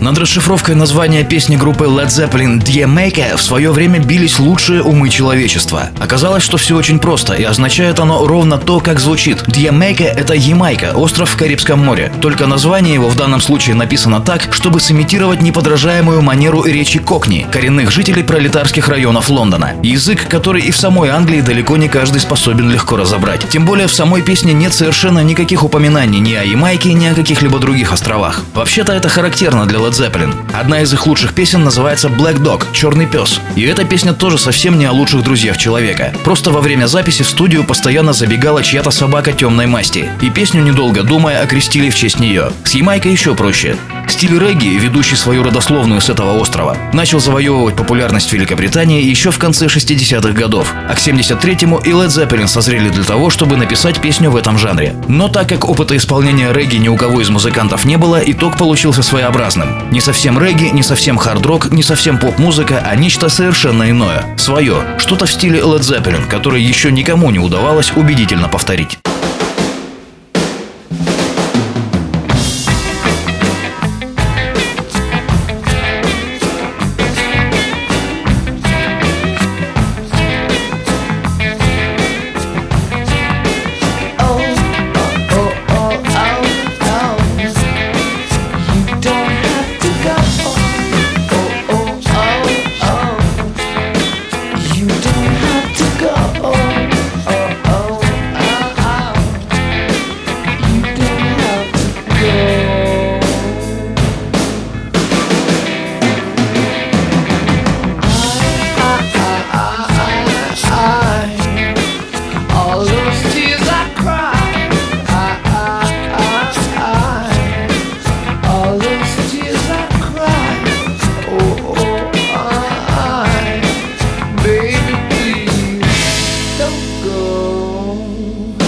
Над расшифровкой названия песни группы Led Zeppelin «Dear Maker» в свое время бились лучшие умы человечества. Оказалось, что все очень просто, и означает оно ровно то, как звучит. «Dear Maker» — это Ямайка, остров в Карибском море. Только название его в данном случае написано так, чтобы сымитировать неподражаемую манеру речи кокни, коренных жителей пролетарских районов Лондона. Язык, который и в самой Англии далеко не каждый способен легко разобрать. Тем более в самой песне нет совершенно никаких упоминаний ни о Ямайке, ни о каких-либо других островах. Вообще-то это характерно для Led Zeppelin. Одна из их лучших песен называется Black Dog – «Черный пес». И эта песня тоже совсем не о лучших друзьях человека. Просто во время записи в студию постоянно забегала чья-то собака темной масти. И песню, недолго думая, окрестили в честь нее. С Ямайкой еще проще. Стиль регги, ведущий свою родословную с этого острова, начал завоевывать популярность в Великобритании еще в конце 60-х годов, а к 73-му и Led Zeppelin созрели для того, чтобы написать песню в этом жанре. Но так как опыта исполнения регги ни у кого из музыкантов не было, итог получился своеобразным. Не совсем регги, не совсем хард-рок, не совсем поп-музыка, а нечто совершенно иное. Свое. Что-то в стиле Led Zeppelin, которое еще никому не удавалось убедительно повторить. Oh.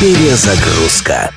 Перезагрузка.